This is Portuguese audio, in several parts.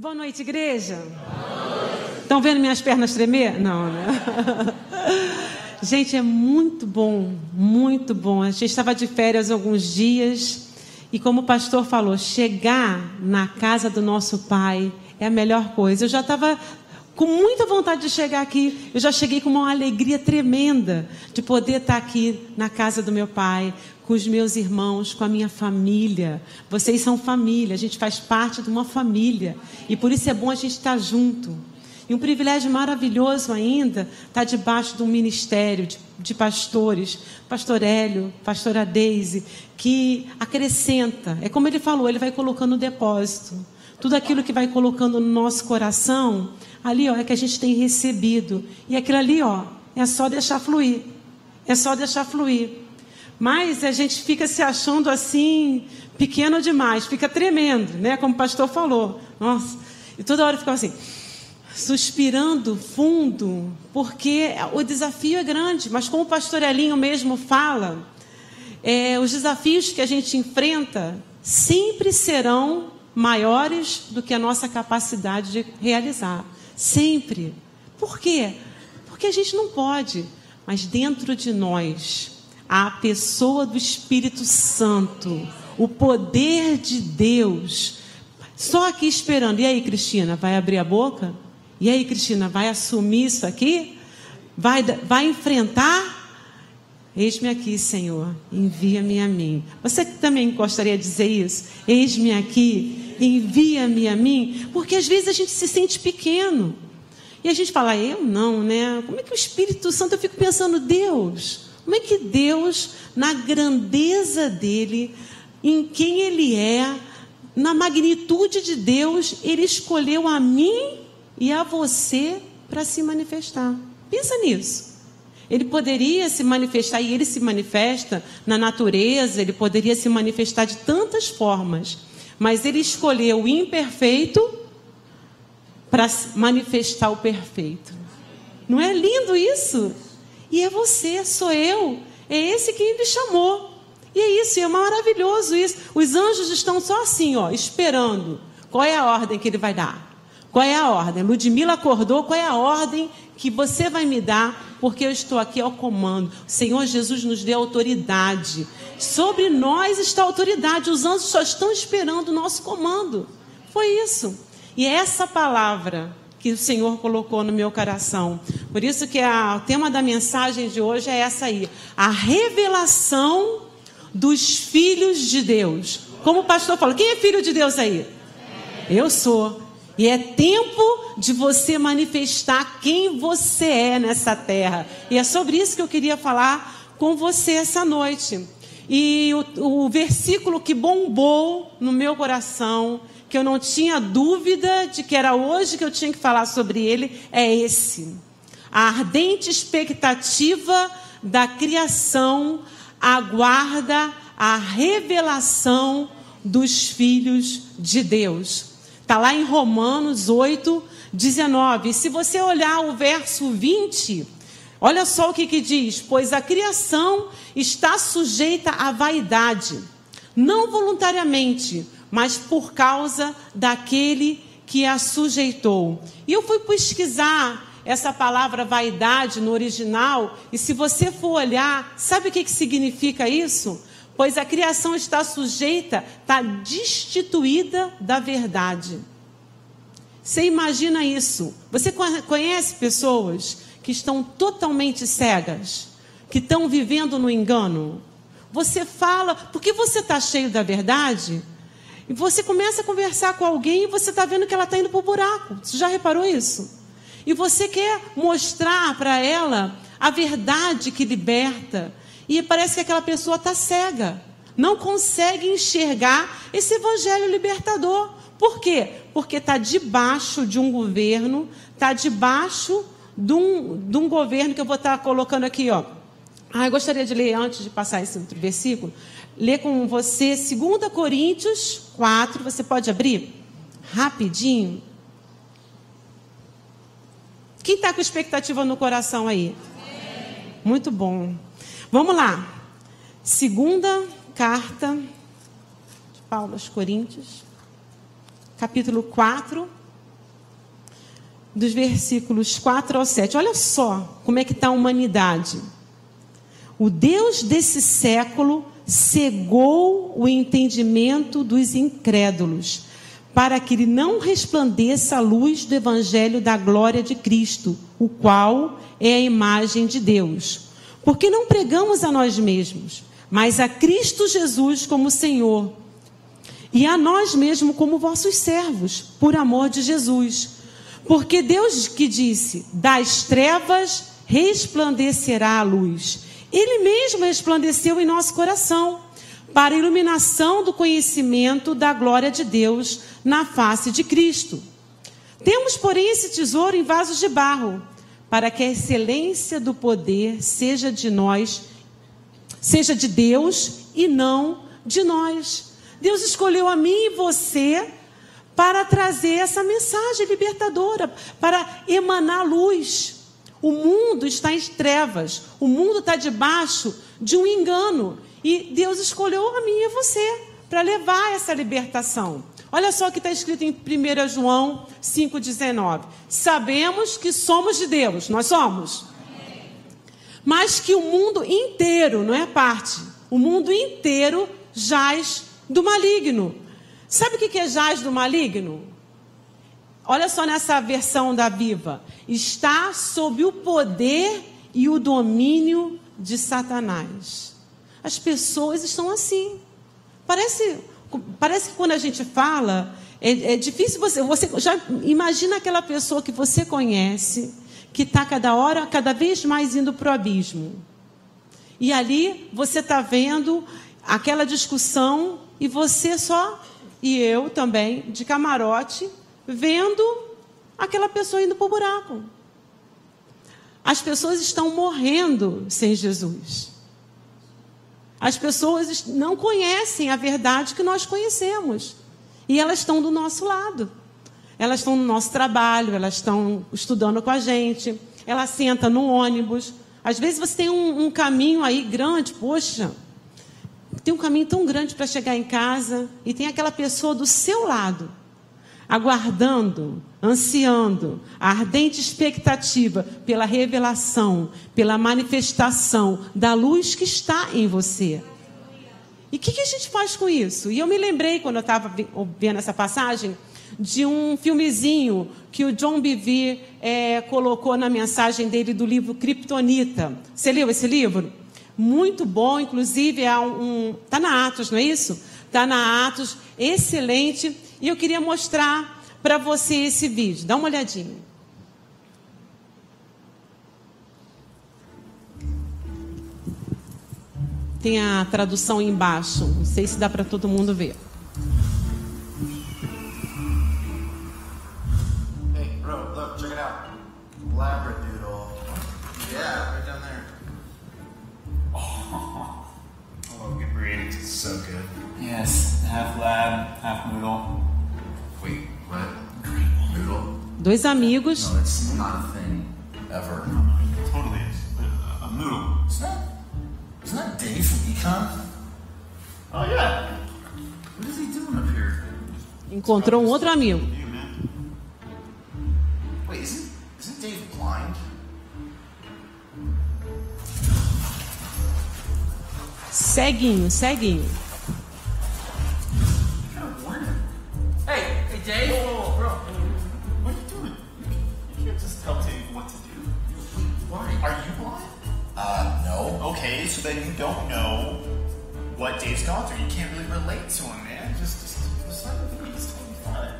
Boa noite, igreja. Estão vendo minhas pernas tremer? Não, né? Gente, é muito bom, muito bom. A gente estava de férias alguns dias e, como o pastor falou, chegar na casa do nosso pai é a melhor coisa. Eu já estava com muita vontade de chegar aqui. Eu já cheguei com uma alegria tremenda de poder estar aqui na casa do meu pai, com os meus irmãos, com a minha família. Vocês são família, a gente faz parte de uma família. E por isso é bom a gente estar junto. E um privilégio maravilhoso ainda estar debaixo de um ministério de, de pastores, pastor Hélio, pastora Deise, que acrescenta. É como ele falou, ele vai colocando no depósito. Tudo aquilo que vai colocando no nosso coração, ali ó, é que a gente tem recebido. E aquilo ali, ó, é só deixar fluir. É só deixar fluir. Mas a gente fica se achando assim, pequeno demais, fica tremendo, né? Como o pastor falou. Nossa, e toda hora fica assim, suspirando fundo, porque o desafio é grande. Mas como o pastor Elinho mesmo fala, é, os desafios que a gente enfrenta sempre serão maiores do que a nossa capacidade de realizar. Sempre. Por quê? Porque a gente não pode, mas dentro de nós, a pessoa do Espírito Santo, o poder de Deus, só aqui esperando. E aí, Cristina, vai abrir a boca? E aí, Cristina, vai assumir isso aqui? Vai, vai enfrentar? Eis-me aqui, Senhor, envia-me a mim. Você também gostaria de dizer isso? Eis-me aqui, envia-me a mim, porque às vezes a gente se sente pequeno. E a gente fala, eu não, né? Como é que o Espírito Santo, eu fico pensando, Deus, como é que Deus, na grandeza dele, em quem ele é, na magnitude de Deus, ele escolheu a mim e a você para se manifestar. Pensa nisso. Ele poderia se manifestar, e ele se manifesta na natureza, ele poderia se manifestar de tantas formas mas ele escolheu o imperfeito para manifestar o perfeito. Não é lindo isso? E é você, sou eu, é esse que ele chamou. E é isso, e é maravilhoso isso. Os anjos estão só assim, ó, esperando. Qual é a ordem que ele vai dar? Qual é a ordem? Ludmila acordou, qual é a ordem que você vai me dar? Porque eu estou aqui ao comando. O Senhor Jesus nos deu autoridade. Sobre nós está autoridade. Os anjos só estão esperando o nosso comando. Foi isso. E é essa palavra que o Senhor colocou no meu coração. Por isso que a, o tema da mensagem de hoje é essa aí. A revelação dos filhos de Deus. Como o pastor falou, quem é filho de Deus aí? Eu sou. E é tempo de você manifestar quem você é nessa terra. E é sobre isso que eu queria falar com você essa noite. E o, o versículo que bombou no meu coração, que eu não tinha dúvida de que era hoje que eu tinha que falar sobre ele, é esse. A ardente expectativa da criação aguarda a revelação dos filhos de Deus. Está lá em Romanos 8, 19. E se você olhar o verso 20, olha só o que, que diz: Pois a criação está sujeita à vaidade, não voluntariamente, mas por causa daquele que a sujeitou. E eu fui pesquisar essa palavra vaidade no original, e se você for olhar, sabe o que, que significa isso? Pois a criação está sujeita, está destituída da verdade. Você imagina isso? Você conhece pessoas que estão totalmente cegas, que estão vivendo no engano? Você fala, porque você está cheio da verdade, e você começa a conversar com alguém e você está vendo que ela está indo para o buraco. Você já reparou isso? E você quer mostrar para ela a verdade que liberta, e parece que aquela pessoa está cega, não consegue enxergar esse evangelho libertador. Por quê? Porque está debaixo de um governo, está debaixo de um, de um governo que eu vou estar tá colocando aqui, ó. Ah, eu gostaria de ler antes de passar esse outro versículo. Ler com você 2 Coríntios 4. Você pode abrir? Rapidinho. Quem está com expectativa no coração aí? Muito bom. Vamos lá. Segunda carta de Paulo aos Coríntios, capítulo 4, dos versículos 4 ao 7. Olha só como é que está a humanidade. O Deus desse século cegou o entendimento dos incrédulos, para que ele não resplandeça a luz do evangelho da glória de Cristo, o qual é a imagem de Deus. Porque não pregamos a nós mesmos, mas a Cristo Jesus como Senhor, e a nós mesmos como vossos servos, por amor de Jesus. Porque Deus que disse: das trevas resplandecerá a luz. Ele mesmo resplandeceu em nosso coração, para a iluminação do conhecimento da glória de Deus na face de Cristo. Temos, porém, esse tesouro em vasos de barro, para que a excelência do poder seja de nós, seja de Deus e não de nós. Deus escolheu a mim e você para trazer essa mensagem libertadora, para emanar luz. O mundo está em trevas, o mundo está debaixo de um engano. E Deus escolheu a mim e você para levar essa libertação. Olha só o que está escrito em 1 João 5,19. Sabemos que somos de Deus, nós somos. Mas que o mundo inteiro, não é parte, o mundo inteiro jaz do maligno. Sabe o que é jaz do maligno? Olha só nessa versão da Viva. Está sob o poder e o domínio de Satanás. As pessoas estão assim. Parece, parece que quando a gente fala, é, é difícil você. Você já imagina aquela pessoa que você conhece, que está cada hora, cada vez mais indo para o abismo. E ali você está vendo aquela discussão e você só, e eu também, de camarote, vendo aquela pessoa indo para o buraco. As pessoas estão morrendo sem Jesus. As pessoas não conhecem a verdade que nós conhecemos. E elas estão do nosso lado. Elas estão no nosso trabalho, elas estão estudando com a gente, ela senta no ônibus. Às vezes você tem um, um caminho aí grande, poxa, tem um caminho tão grande para chegar em casa e tem aquela pessoa do seu lado, aguardando, ansiando, a ardente expectativa pela revelação, pela manifestação da luz que está em você. E o que, que, a gente faz com isso? E eu me lembrei, quando eu estava vendo essa passagem, de um filmezinho que o John Bevere é, colocou na mensagem dele do livro Kryptonita. Você leu esse livro? muito bom, inclusive é um, tá na Atos, não é isso? Tá na Atos, excelente. E eu queria mostrar para você esse vídeo. Dá uma olhadinha. Tem a tradução embaixo. Não sei se dá para todo mundo ver. Hey, bro, look, check it out. Labradoodle. Yeah, right down there. so good. Yes, half lab, half noodle. Wait, what? Noodle? Dois amigos. No, it's not a thing ever. It totally is. A, a noodle. Isn't that, isn't that Dave from Econ? Oh yeah. What is he doing up here? Encontrou um outro amigo. Wait, isn't, isn't Dave blind? Ceguinho, ceguinho. What Dave's through. You can't really relate to him, man. Just, just, just let him be. Fine.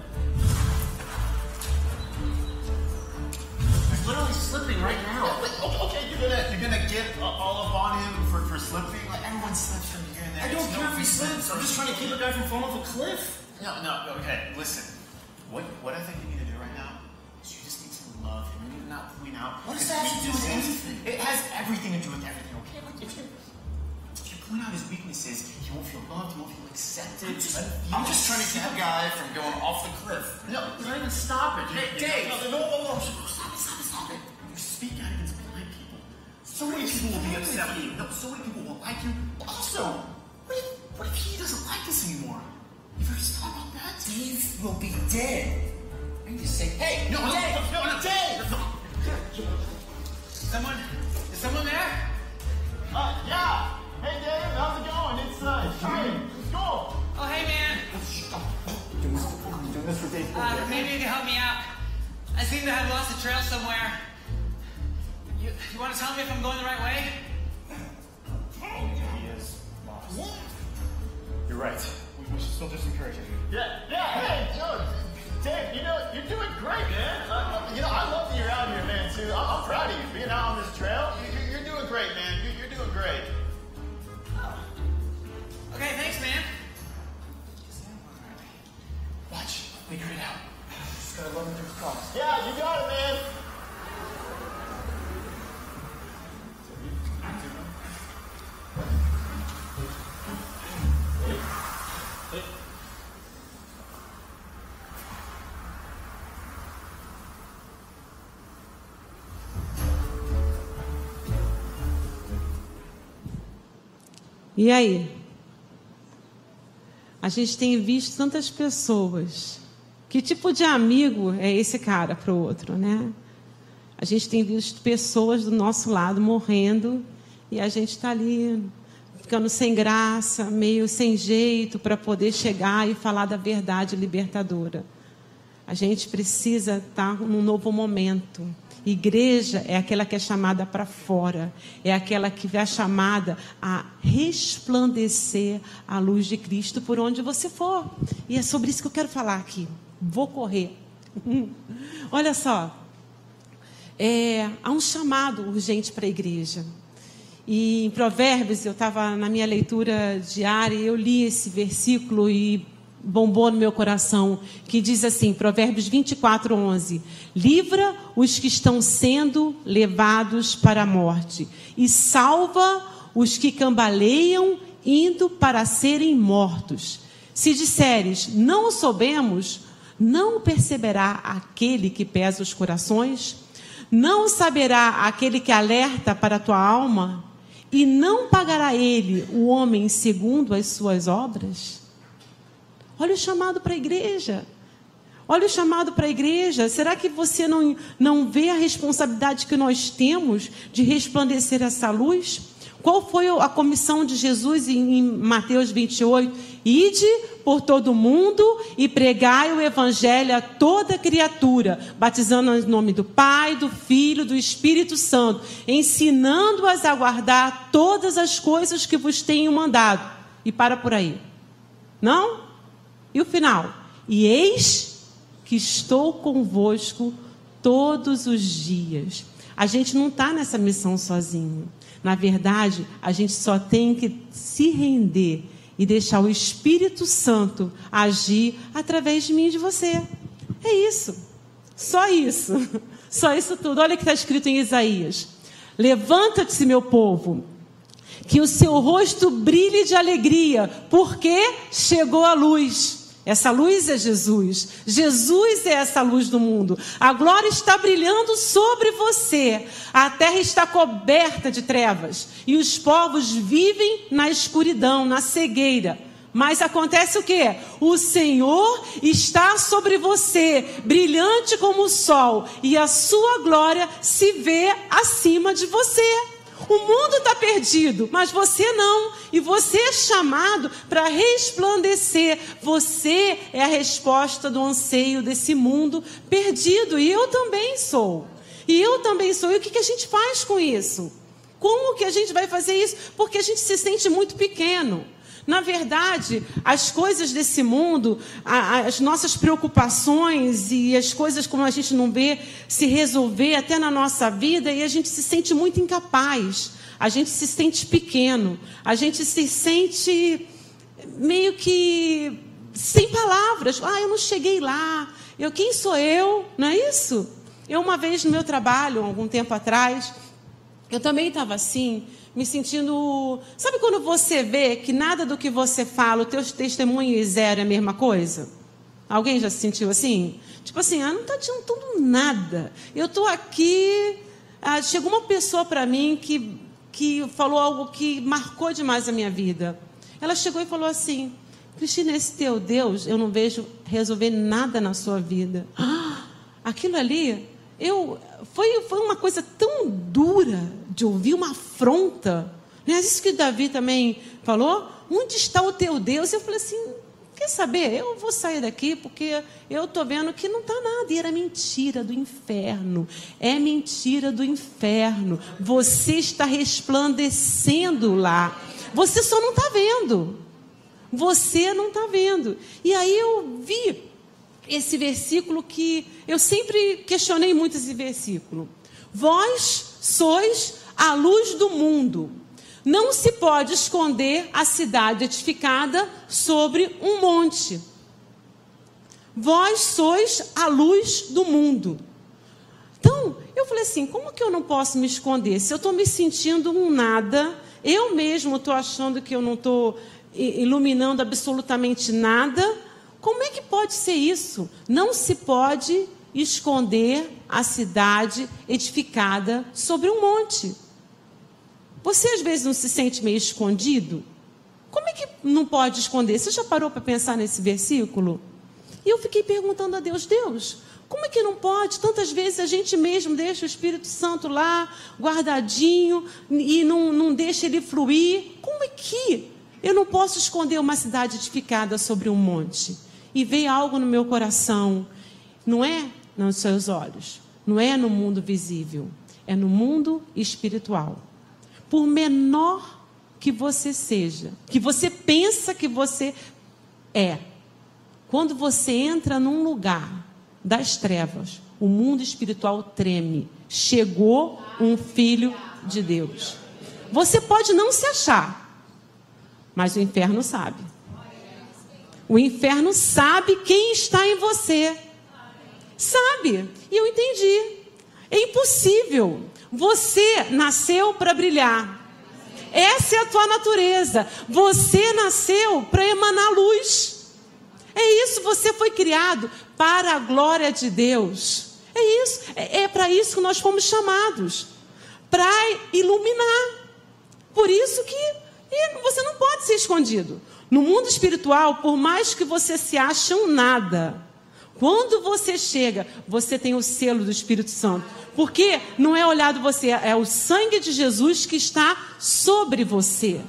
He's literally slipping right now. Oh, okay, oh, okay, you're gonna, you're gonna get all up on him for, for slipping. Like everyone slips from here and there. I don't It's care no if he slips. I'm just trying to keep a guy from falling off a cliff. No, no, okay, listen. What what I think you need to do right now is you just need to love him. You need to not point out. What does that have to do with anything? It has everything to do with everything, okay? Like if you point out his weaknesses, he won't feel loved, he won't feel accepted. I'm just, I'm just trying to keep a guy from going off the cliff. No, not even stop it. Hey, Dave. No, no, no, no, stop it, stop it, stop it. You speak out against blind people. So many people will be upset with you. No, so many people will like you. Also, what if, what if he doesn't like us anymore? You've ever thought about that? Dave will be dead. I You say, hey, No, no, Dave, no, no, Dave! someone, is someone there? Uh, yeah! Hey, Dave, how's it going? It's, uh, it's Shane. It's cool. Oh, hey, man. I'm doing this, I'm doing this for Dave. Uh, maybe you can help me out. I seem to have lost the trail somewhere. You, you want to tell me if I'm going the right way? He is lost. You're right. We, we should still just encourage him. Yeah, yeah, hey, Joe. Dave, you know, you're doing great, man. E aí? A gente tem visto tantas pessoas. Que tipo de amigo é esse cara para o outro, né? A gente tem visto pessoas do nosso lado morrendo e a gente está ali ficando sem graça, meio sem jeito para poder chegar e falar da verdade libertadora. A gente precisa estar num novo momento. Igreja é aquela que é chamada para fora, é aquela que é chamada a resplandecer a luz de Cristo por onde você for. E é sobre isso que eu quero falar aqui. Vou correr. Olha só, é, há um chamado urgente para a igreja. E em Provérbios, eu estava na minha leitura diária eu li esse versículo e bombou no meu coração, que diz assim, Provérbios 24, 11: Livra os que estão sendo levados para a morte, e salva os que cambaleiam indo para serem mortos. Se disseres, não soubemos, não perceberá aquele que pesa os corações? Não saberá aquele que alerta para a tua alma? E não pagará ele, o homem, segundo as suas obras? Olha o chamado para a igreja. Olha o chamado para a igreja. Será que você não, não vê a responsabilidade que nós temos de resplandecer essa luz? Qual foi a comissão de Jesus em, Mateus 28? Ide por todo mundo e pregai o evangelho a toda criatura, batizando em nome do Pai, do Filho, do Espírito Santo, ensinando-as a guardar todas as coisas que vos tenho mandado. E para por aí. Não? E o final? E eis que estou convosco todos os dias. A gente não está nessa missão sozinho. Na verdade, a gente só tem que se render e deixar o Espírito Santo agir através de mim e de você. É isso. Só isso. Só isso tudo. Olha o que está escrito em Isaías: Levanta-te, meu povo, que o seu rosto brilhe de alegria, porque chegou a luz. Essa luz é Jesus. Jesus é essa luz do mundo. A glória está brilhando sobre você. A terra está coberta de trevas. E os povos vivem na escuridão, na cegueira. Mas acontece o que? O Senhor está sobre você, brilhante como o sol, e a sua glória se vê acima de você. O mundo está perdido, mas você não. E você é chamado para resplandecer. Você é a resposta do anseio desse mundo perdido. E eu também sou. E eu também sou. E o que, que a gente faz com isso? Como que a gente vai fazer isso? Porque a gente se sente muito pequeno. Na verdade, as coisas desse mundo, as nossas preocupações e as coisas como a gente não vê se resolver até na nossa vida e a gente se sente muito incapaz, a gente se sente pequeno, a gente se sente meio que sem palavras. Ah, eu não cheguei lá. Eu quem sou eu? Não é isso? Eu uma vez no meu trabalho, algum tempo atrás, eu também estava assim me sentindo. Sabe quando você vê que nada do que você fala, o teu testemunho e zero é a mesma coisa? Alguém já se sentiu assim? Tipo assim, ah, não está adiantando nada. Eu estou aqui. Ah, chegou uma pessoa para mim que, que falou algo que marcou demais a minha vida. Ela chegou e falou assim: Cristina, esse teu Deus, eu não vejo resolver nada na sua vida. Ah, aquilo ali, eu foi, foi uma coisa tão dura de ouvir uma afronta. Não é isso que Davi também falou? Onde está o teu Deus? Eu falei assim, quer saber? Eu vou sair daqui porque eu estou vendo que não está nada. E era mentira do inferno. É mentira do inferno. Você está resplandecendo lá. Você só não está vendo. Você não está vendo. E aí eu vi esse versículo que eu sempre questionei muito esse versículo. Vós sois a luz do mundo. Não se pode esconder a cidade edificada sobre um monte. Vós sois a luz do mundo. Então, eu falei assim: como que eu não posso me esconder? Se eu estou me sentindo um nada, eu mesmo estou achando que eu não estou iluminando absolutamente nada, como é que pode ser isso? Não se pode esconder a cidade edificada sobre um monte. Você às vezes não se sente meio escondido? Como é que não pode esconder? Você já parou para pensar nesse versículo? E eu fiquei perguntando a Deus: Deus, como é que não pode? Tantas vezes a gente mesmo deixa o Espírito Santo lá, guardadinho, e não, não deixa ele fluir. Como é que eu não posso esconder uma cidade edificada sobre um monte? E veio algo no meu coração. Não é nos seus olhos, não é no mundo visível, é no mundo espiritual. Por menor que você seja, que você pensa que você é, quando você entra num lugar das trevas, o mundo espiritual treme. Chegou um filho de Deus. Você pode não se achar, mas o inferno sabe. O inferno sabe quem está em você. Sabe? E eu entendi. É impossível. Você nasceu para brilhar. Essa é a tua natureza. Você nasceu para emanar luz. É isso, você foi criado para a glória de Deus. É isso, é, é para isso que nós fomos chamados para iluminar. Por isso que você não pode ser escondido. No mundo espiritual, por mais que você se ache um nada, quando você chega, você tem o selo do Espírito Santo. Porque não é olhado você, é o sangue de Jesus que está sobre você.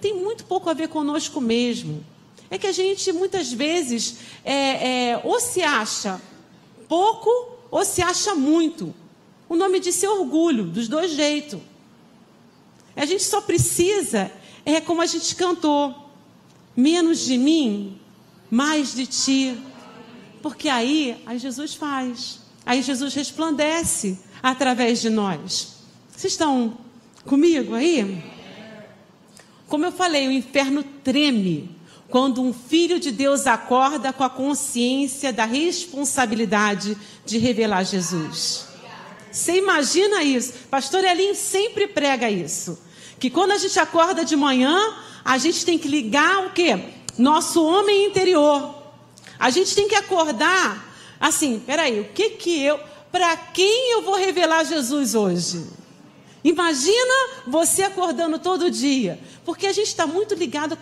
Tem muito pouco a ver conosco mesmo. É que a gente muitas vezes é, é, ou se acha pouco ou se acha muito. O nome disso é orgulho, dos dois jeitos. A gente só precisa, é como a gente cantou menos de mim, mais de ti. Porque aí, aí Jesus faz. Aí Jesus resplandece através de nós. Vocês estão comigo aí? Como eu falei, o inferno treme quando um filho de Deus acorda com a consciência da responsabilidade de revelar Jesus. Você imagina isso? Pastor Elinho sempre prega isso. Que quando a gente acorda de manhã, a gente tem que ligar o quê? Nosso homem interior. A gente tem que acordar assim, peraí, o que que eu, para quem eu vou revelar Jesus hoje? Imagina você acordando todo dia, porque a gente está muito ligado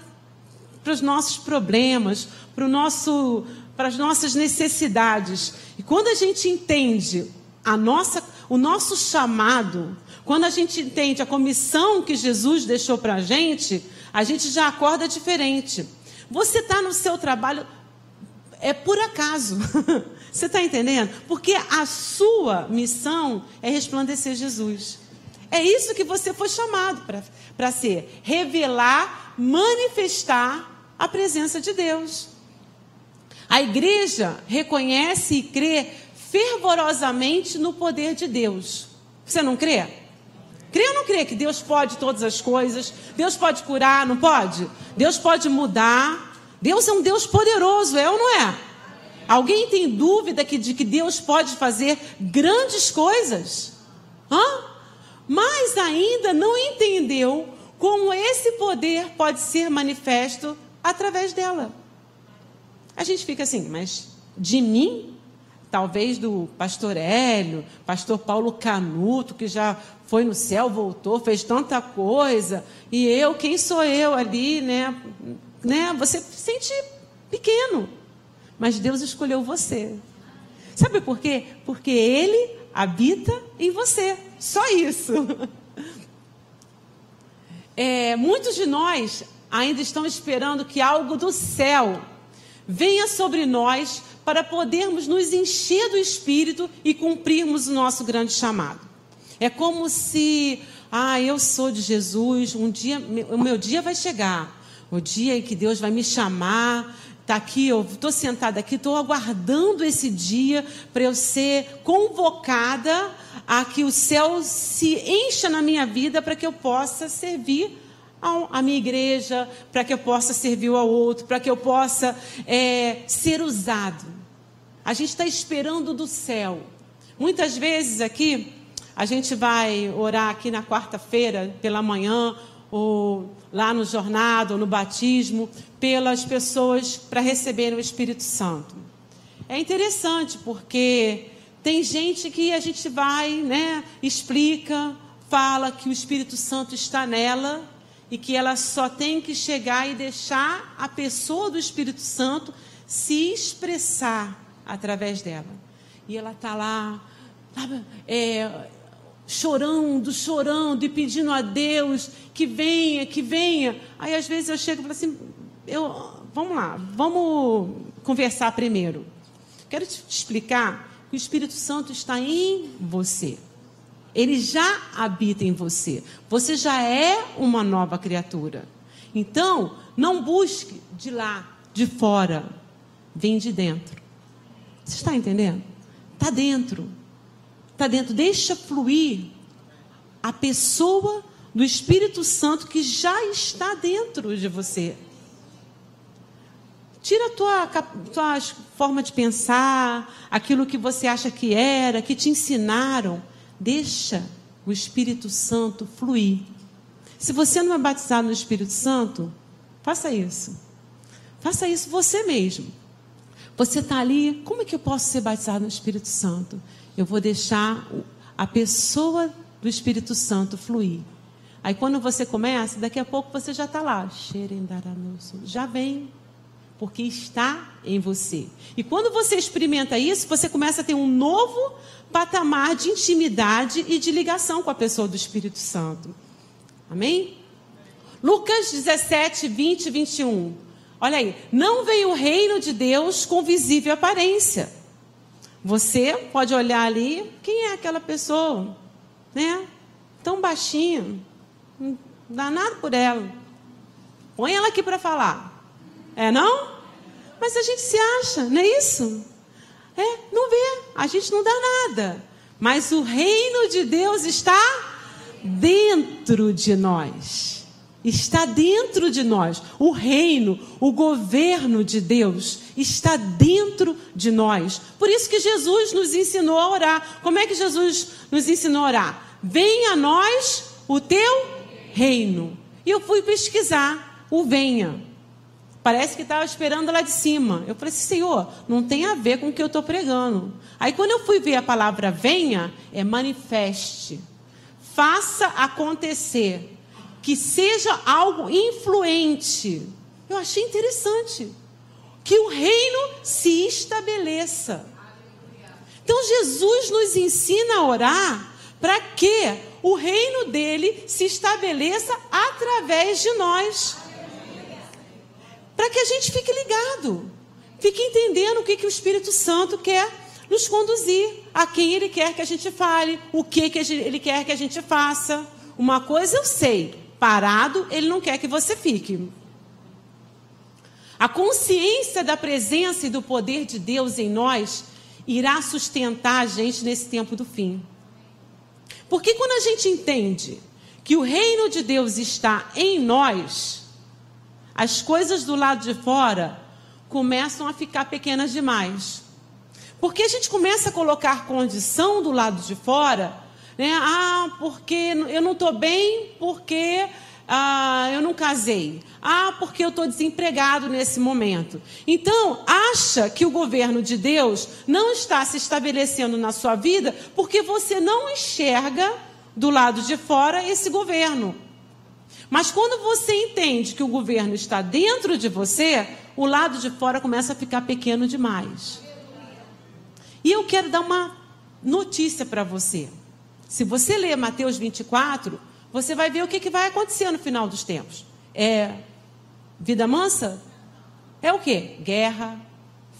para os nossos problemas, para, nosso, para as nossas necessidades. E quando a gente entende a nossa, o nosso chamado, quando a gente entende a comissão que Jesus deixou para a gente, a gente já acorda diferente. Você está no seu trabalho, é por acaso. Você está entendendo? Porque a sua missão é resplandecer Jesus. É isso que você foi chamado para ser: revelar, manifestar a presença de Deus. A igreja reconhece e crê fervorosamente no poder de Deus. Você não crê? Crê ou não crê que Deus pode todas as coisas? Deus pode curar, não pode? Deus pode mudar. Deus é um Deus poderoso, é ou não é? Alguém tem dúvida que, de que Deus pode fazer grandes coisas? Hã? Mas ainda não entendeu como esse poder pode ser manifesto através dela. A gente fica assim, mas de mim? Talvez do pastor Hélio, pastor Paulo Canuto, que já foi no céu, voltou, fez tanta coisa, e eu, quem sou eu ali, né? Né? Você se sente pequeno, mas Deus escolheu você. Sabe por quê? Porque Ele habita em você. Só isso. É, muitos de nós ainda estão esperando que algo do céu venha sobre nós para podermos nos encher do Espírito e cumprirmos o nosso grande chamado. É como se, ah, eu sou de Jesus, um dia, o meu dia vai chegar, o dia em que Deus vai me chamar, Está aqui, eu estou sentada aqui, estou aguardando esse dia para eu ser convocada a que o céu se encha na minha vida para que eu possa servir a minha igreja, para que eu possa servir ao outro, para que eu possa é, ser usado. A gente está esperando do céu. Muitas vezes aqui, a gente vai orar aqui na quarta-feira pela manhã, ou lá no jornado, ou no batismo, pelas pessoas para receberem o Espírito Santo. É interessante porque tem gente que a gente vai, né, explica, fala que o Espírito Santo está nela e que ela só tem que chegar e deixar a pessoa do Espírito Santo se expressar através dela. E ela está lá, é, chorando, chorando e pedindo a Deus que venha, que venha. Aí às vezes eu chego e falo assim, eu, vamos lá, vamos conversar primeiro. Quero te explicar que o Espírito Santo está em você. Ele já habita em você. Você já é uma nova criatura. Então, não busque de lá, de fora. Vem de dentro. Você está entendendo? Está dentro. Está dentro. Deixa fluir a pessoa do Espírito Santo que já está dentro de você. Tira a tua, tua forma de pensar, aquilo que você acha que era, que te ensinaram Deixa o Espírito Santo fluir. Se você não é batizado no Espírito Santo, faça isso. Faça isso você mesmo. Você está ali, como é que eu posso ser batizado no Espírito Santo? Eu vou deixar a pessoa do Espírito Santo fluir. Aí quando você começa, daqui a pouco você já está lá. Já vem, porque está em você. E quando você experimenta isso, você começa a ter um novo patamar de intimidade e de ligação com a pessoa do Espírito Santo. Amém? Lucas 17, 20 e 21. Olha aí. Não veio o reino de Deus com visível aparência. Você pode olhar ali, quem é aquela pessoa? Né? Tão baixinha. Não dá nada por ela. Põe ela aqui para falar. É não? Mas a gente se acha, não é isso? É, não vê, a gente não dá nada. Mas o reino de Deus está dentro de nós. Está dentro de nós. O reino, o governo de Deus está dentro de nós. Por isso que Jesus nos ensinou a orar. Como é que Jesus nos ensinou a orar? Venha a nós o teu reino. E eu fui pesquisar o venha. Parece que estava esperando lá de cima. Eu falei assim, Senhor, não tem a ver com o que eu estou pregando. Aí quando eu fui ver a palavra venha, é manifeste. Faça acontecer. Que seja algo influente. Eu achei interessante. Que o reino se estabeleça. Então Jesus nos ensina a orar para que o reino dele se estabeleça através de nós para que a gente fique ligado, fique entendendo o que, que o Espírito Santo quer nos conduzir, a quem ele quer que a gente fale, o que, que ele quer que a gente faça. Uma coisa eu sei, parado, ele não quer que você fique. A consciência da presença e do poder de Deus em nós irá sustentar a gente nesse tempo do fim. Porque quando a gente entende que o reino de Deus está em nós, as coisas do lado de fora começam a ficar pequenas demais. Porque a gente começa a colocar condição do lado de fora, né? Ah, porque eu não estou bem, porque ah, eu não casei. Ah, porque eu estou desempregado nesse momento. Então, acha que o governo de Deus não está se estabelecendo na sua vida porque você não enxerga do lado de fora esse governo. Mas quando você entende que o governo está dentro de você, o lado de fora começa a ficar pequeno demais. E eu quero dar uma notícia para você. Se você ler Mateus 24, você vai ver o que, que vai acontecer no final dos tempos. É vida mansa? É o quê? Guerra,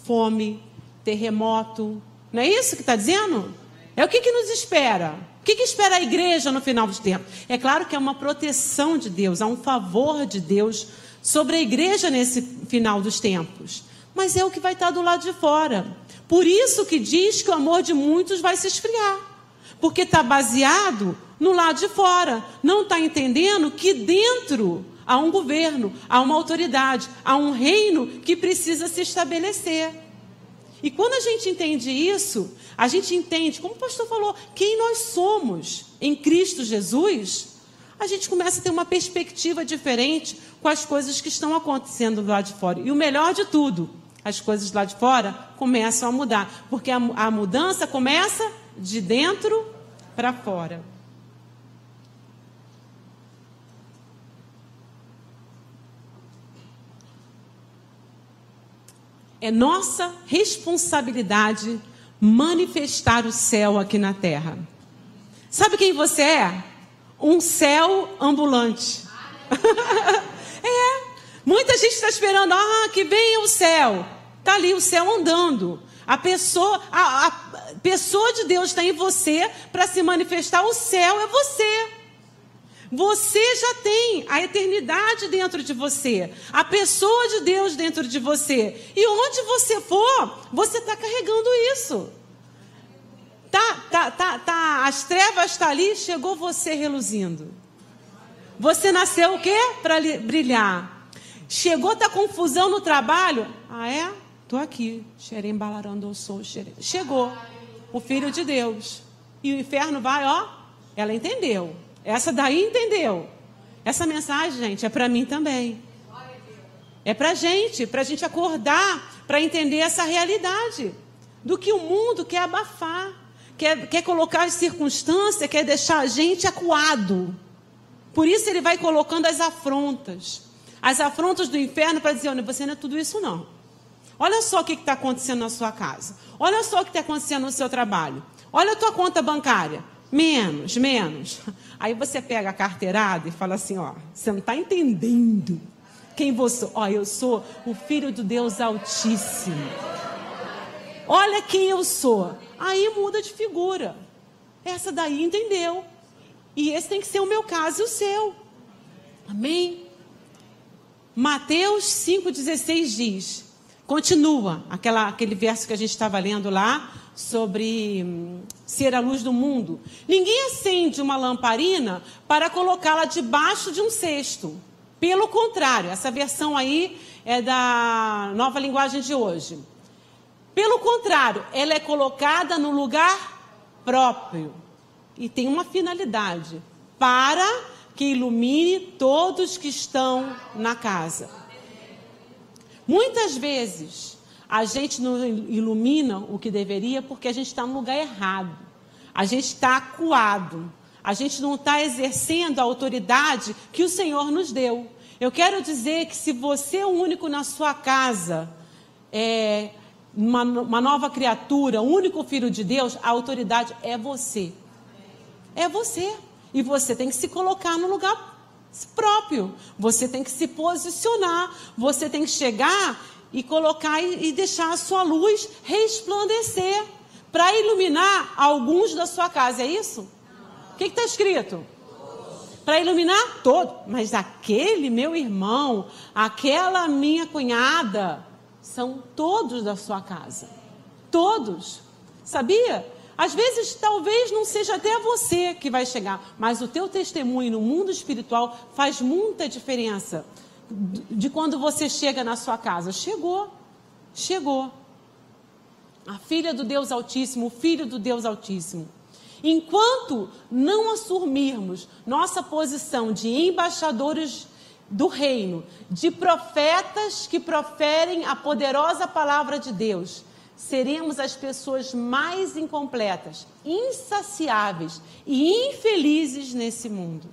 fome, terremoto. Não é isso que está dizendo? É o que, que nos espera? O que, que espera a igreja no final dos tempos? É claro que é uma proteção de Deus, há um favor de Deus sobre a igreja nesse final dos tempos. Mas é o que vai estar do lado de fora. Por isso que diz que o amor de muitos vai se esfriar. Porque está baseado no lado de fora. Não está entendendo que dentro há um governo, há uma autoridade, há um reino que precisa se estabelecer. E quando a gente entende isso, a gente entende, como o pastor falou, quem nós somos em Cristo Jesus, a gente começa a ter uma perspectiva diferente com as coisas que estão acontecendo lá de fora. E o melhor de tudo, as coisas lá de fora começam a mudar, porque a, a mudança começa de dentro para fora. É nossa responsabilidade manifestar o céu aqui na terra. Sabe quem você é? Um céu ambulante. é. Muita gente está esperando, ah, que venha o céu. Está ali o céu andando. A pessoa, a, a pessoa de Deus está em você para se manifestar. O céu é você. Você já tem a eternidade dentro de você, a pessoa de Deus dentro de você. E onde você for, você está carregando isso. Tá, tá, tá, tá, as trevas estão tá ali, chegou você reluzindo. Você nasceu o quê? Para brilhar. Chegou, tá confusão no trabalho? Ah, é? Tô aqui. Xerem eu sou. Chegou o Filho de Deus. E o inferno vai, ó. Ela entendeu. Essa daí entendeu. Essa mensagem, gente, é para mim também. É para gente, para a gente acordar, para entender essa realidade do que o mundo quer abafar, quer, quer colocar as circunstâncias, quer deixar a gente acuado. Por isso ele vai colocando as afrontas, as afrontas do inferno para dizer: olha, você não é tudo isso não. Olha só o que está acontecendo na sua casa. Olha só o que está acontecendo no seu trabalho. Olha a tua conta bancária. Menos, menos. Aí você pega a carteirada e fala assim, ó, você não está entendendo quem você... Ó, eu sou o filho do Deus Altíssimo. Olha quem eu sou. Aí muda de figura. Essa daí entendeu. E esse tem que ser o meu caso e o seu. Amém? Mateus 5,16 diz, continua, aquela, aquele verso que a gente estava lendo lá, sobre hum, ser a luz do mundo. Ninguém acende uma lamparina para colocá-la debaixo de um cesto. Pelo contrário, essa versão aí é da nova linguagem de hoje. Pelo contrário, ela é colocada no lugar próprio e tem uma finalidade para que ilumine todos que estão na casa. Muitas vezes a gente não ilumina o que deveria porque a gente está no lugar errado. A gente está acuado. A gente não está exercendo a autoridade que o Senhor nos deu. Eu quero dizer que se você é o único na sua casa, é, uma, uma nova criatura, o único filho de Deus, a autoridade é você. É você. E você tem que se colocar no lugar próprio. Você tem que se posicionar. Você tem que chegar e colocar e deixar a sua luz resplandecer para iluminar alguns da sua casa. É isso? O que está escrito? Para iluminar todo. Mas aquele meu irmão, aquela minha cunhada, são todos da sua casa. Todos. Sabia? Às vezes, talvez não seja até você que vai chegar, mas o teu testemunho no mundo espiritual faz muita diferença de quando você chega na sua casa. Chegou, chegou. A filha do Deus Altíssimo, o filho do Deus Altíssimo. Enquanto não assumirmos nossa posição de embaixadores do reino, de profetas que proferem a poderosa palavra de Deus, seremos as pessoas mais incompletas, insaciáveis e infelizes nesse mundo.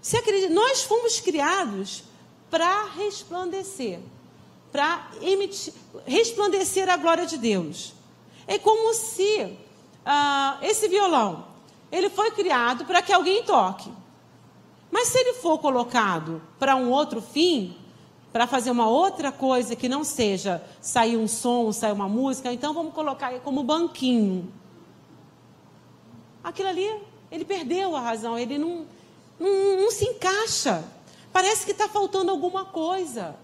Você acredita? Nós fomos criados para resplandecer, para resplandecer a glória de Deus. É como se ah, esse violão, ele foi criado para que alguém toque. Mas se ele for colocado para um outro fim, para fazer uma outra coisa que não seja sair um som, sair uma música, então vamos colocar como banquinho. Aquilo ali, ele perdeu a razão, ele não, não, não se encaixa. Parece que está faltando alguma coisa.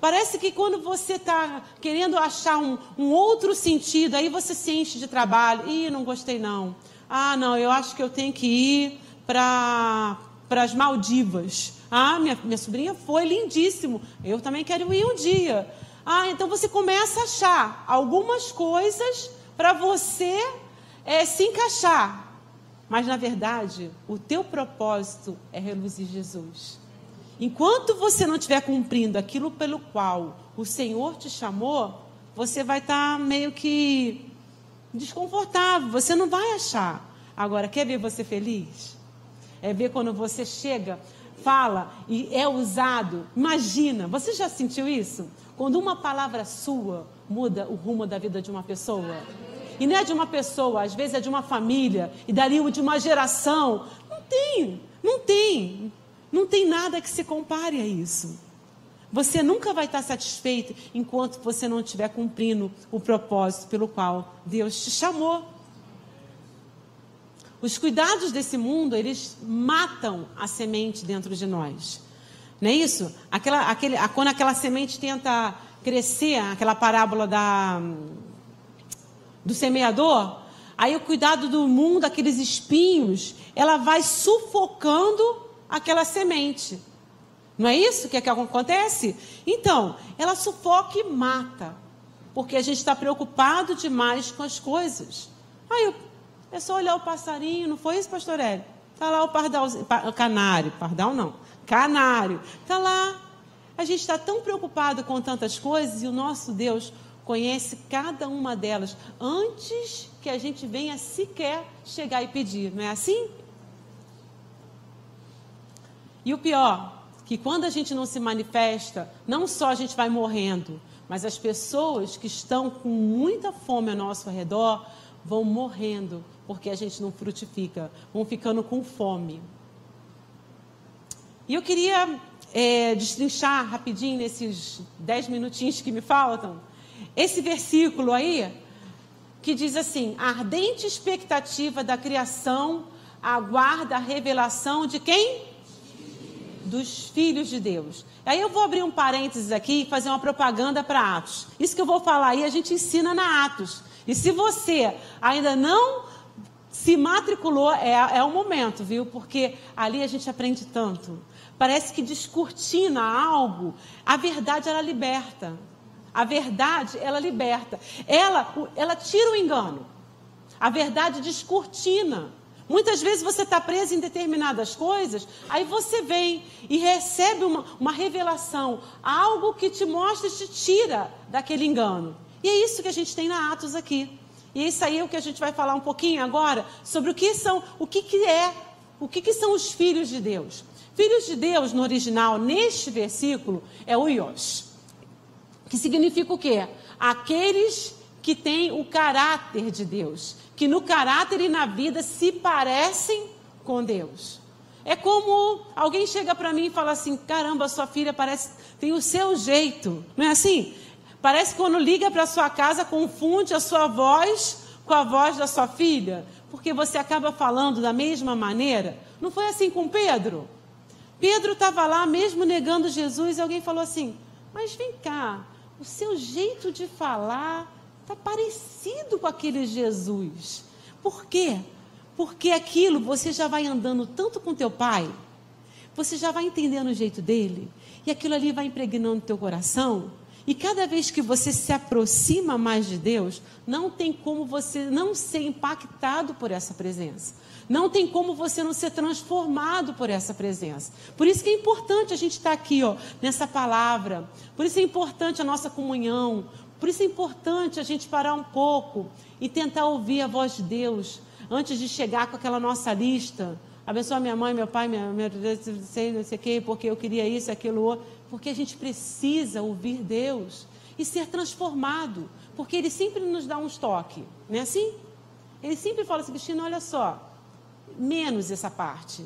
Parece que quando você está querendo achar um, um, outro sentido, aí você se enche de trabalho. Ih, não gostei não. Ah, não, eu acho que eu tenho que ir para as Maldivas. Ah, minha, minha sobrinha foi lindíssimo. Eu também quero ir um dia. Ah, então você começa a achar algumas coisas para você é, se encaixar. Mas na verdade, o teu propósito é reluzir Jesus. Enquanto você não estiver cumprindo aquilo pelo qual o Senhor te chamou, você vai estar tá meio que desconfortável, você não vai achar. Agora, quer ver você feliz? É ver quando você chega, fala e é usado. Imagina, você já sentiu isso? Quando uma palavra sua muda o rumo da vida de uma pessoa. E não é de uma pessoa, às vezes é de uma família, e dali de uma geração. Não tem, não tem. Não tem nada que se compare a isso. Você nunca vai estar satisfeito enquanto você não estiver cumprindo o propósito pelo qual Deus te chamou. Os cuidados desse mundo, eles matam a semente dentro de nós. Não é isso? Aquela, aquele, quando aquela semente tenta crescer, aquela parábola da, do semeador, aí o cuidado do mundo, aqueles espinhos, ela vai sufocando aquela semente. Não é isso que, é que acontece? Então, ela sufoca e mata, porque a gente está preocupado demais com as coisas. Aí é só olhar o passarinho, não foi isso, pastor Hélio? Está lá o pardal, canário, pardal não, canário, está lá. A gente está tão preocupado com tantas coisas e o nosso Deus conhece cada uma delas antes que a gente venha sequer chegar e pedir, não é assim? E o pior, que quando a gente não se manifesta, não só a gente vai morrendo, mas as pessoas que estão com muita fome ao nosso redor vão morrendo, porque a gente não frutifica, vão ficando com fome. E eu queria é, destrinchar rapidinho nesses dez minutinhos que me faltam, esse versículo aí, que diz assim: a ardente expectativa da criação aguarda a revelação de quem? dos filhos de Deus. Aí eu vou abrir um parênteses aqui e fazer uma propaganda para Atos. Isso que eu vou falar aí a gente ensina na Atos. E se você ainda não se matriculou, é, é o momento, viu? Porque ali a gente aprende tanto. Parece que descortina algo. A verdade, ela liberta. A verdade, ela liberta. Ela, ela tira o engano. A verdade descortina. Muitas vezes você está preso em determinadas coisas, aí você vem e recebe uma, uma revelação, algo que te mostra e te tira daquele engano. E é isso que a gente tem na Atos aqui. E isso aí é o que a gente vai falar um pouquinho agora sobre o que são, o que, que é, o que, que são os filhos de Deus. Filhos de Deus, no original, neste versículo, é o Ios. Que significa o quê? Aqueles que têm o caráter de Deus que no caráter e na vida se parecem com Deus. É como alguém chega para mim e fala assim: caramba, sua filha parece tem o seu jeito, não é assim? Parece que quando liga para sua casa confunde a sua voz com a voz da sua filha, porque você acaba falando da mesma maneira. Não foi assim com Pedro? Pedro estava lá mesmo negando Jesus e alguém falou assim: mas vem cá, o seu jeito de falar Está parecido com aquele Jesus. Por quê? Porque aquilo você já vai andando tanto com teu pai, você já vai entendendo o jeito dele, e aquilo ali vai impregnando teu coração. E cada vez que você se aproxima mais de Deus, não tem como você não ser impactado por essa presença. Não tem como você não ser transformado por essa presença. Por isso que é importante a gente estar aqui, ó, nessa palavra. Por isso é importante a nossa comunhão. Por isso é importante a gente parar um pouco e tentar ouvir a voz de Deus antes de chegar com aquela nossa lista. Abençoa minha mãe, meu pai, minha, minha sei, não sei o quê, porque eu queria isso, aquilo outro. Porque a gente precisa ouvir Deus e ser transformado. Porque ele sempre nos dá um toques, não é assim? Ele sempre fala assim, Cristina, olha só, menos essa parte.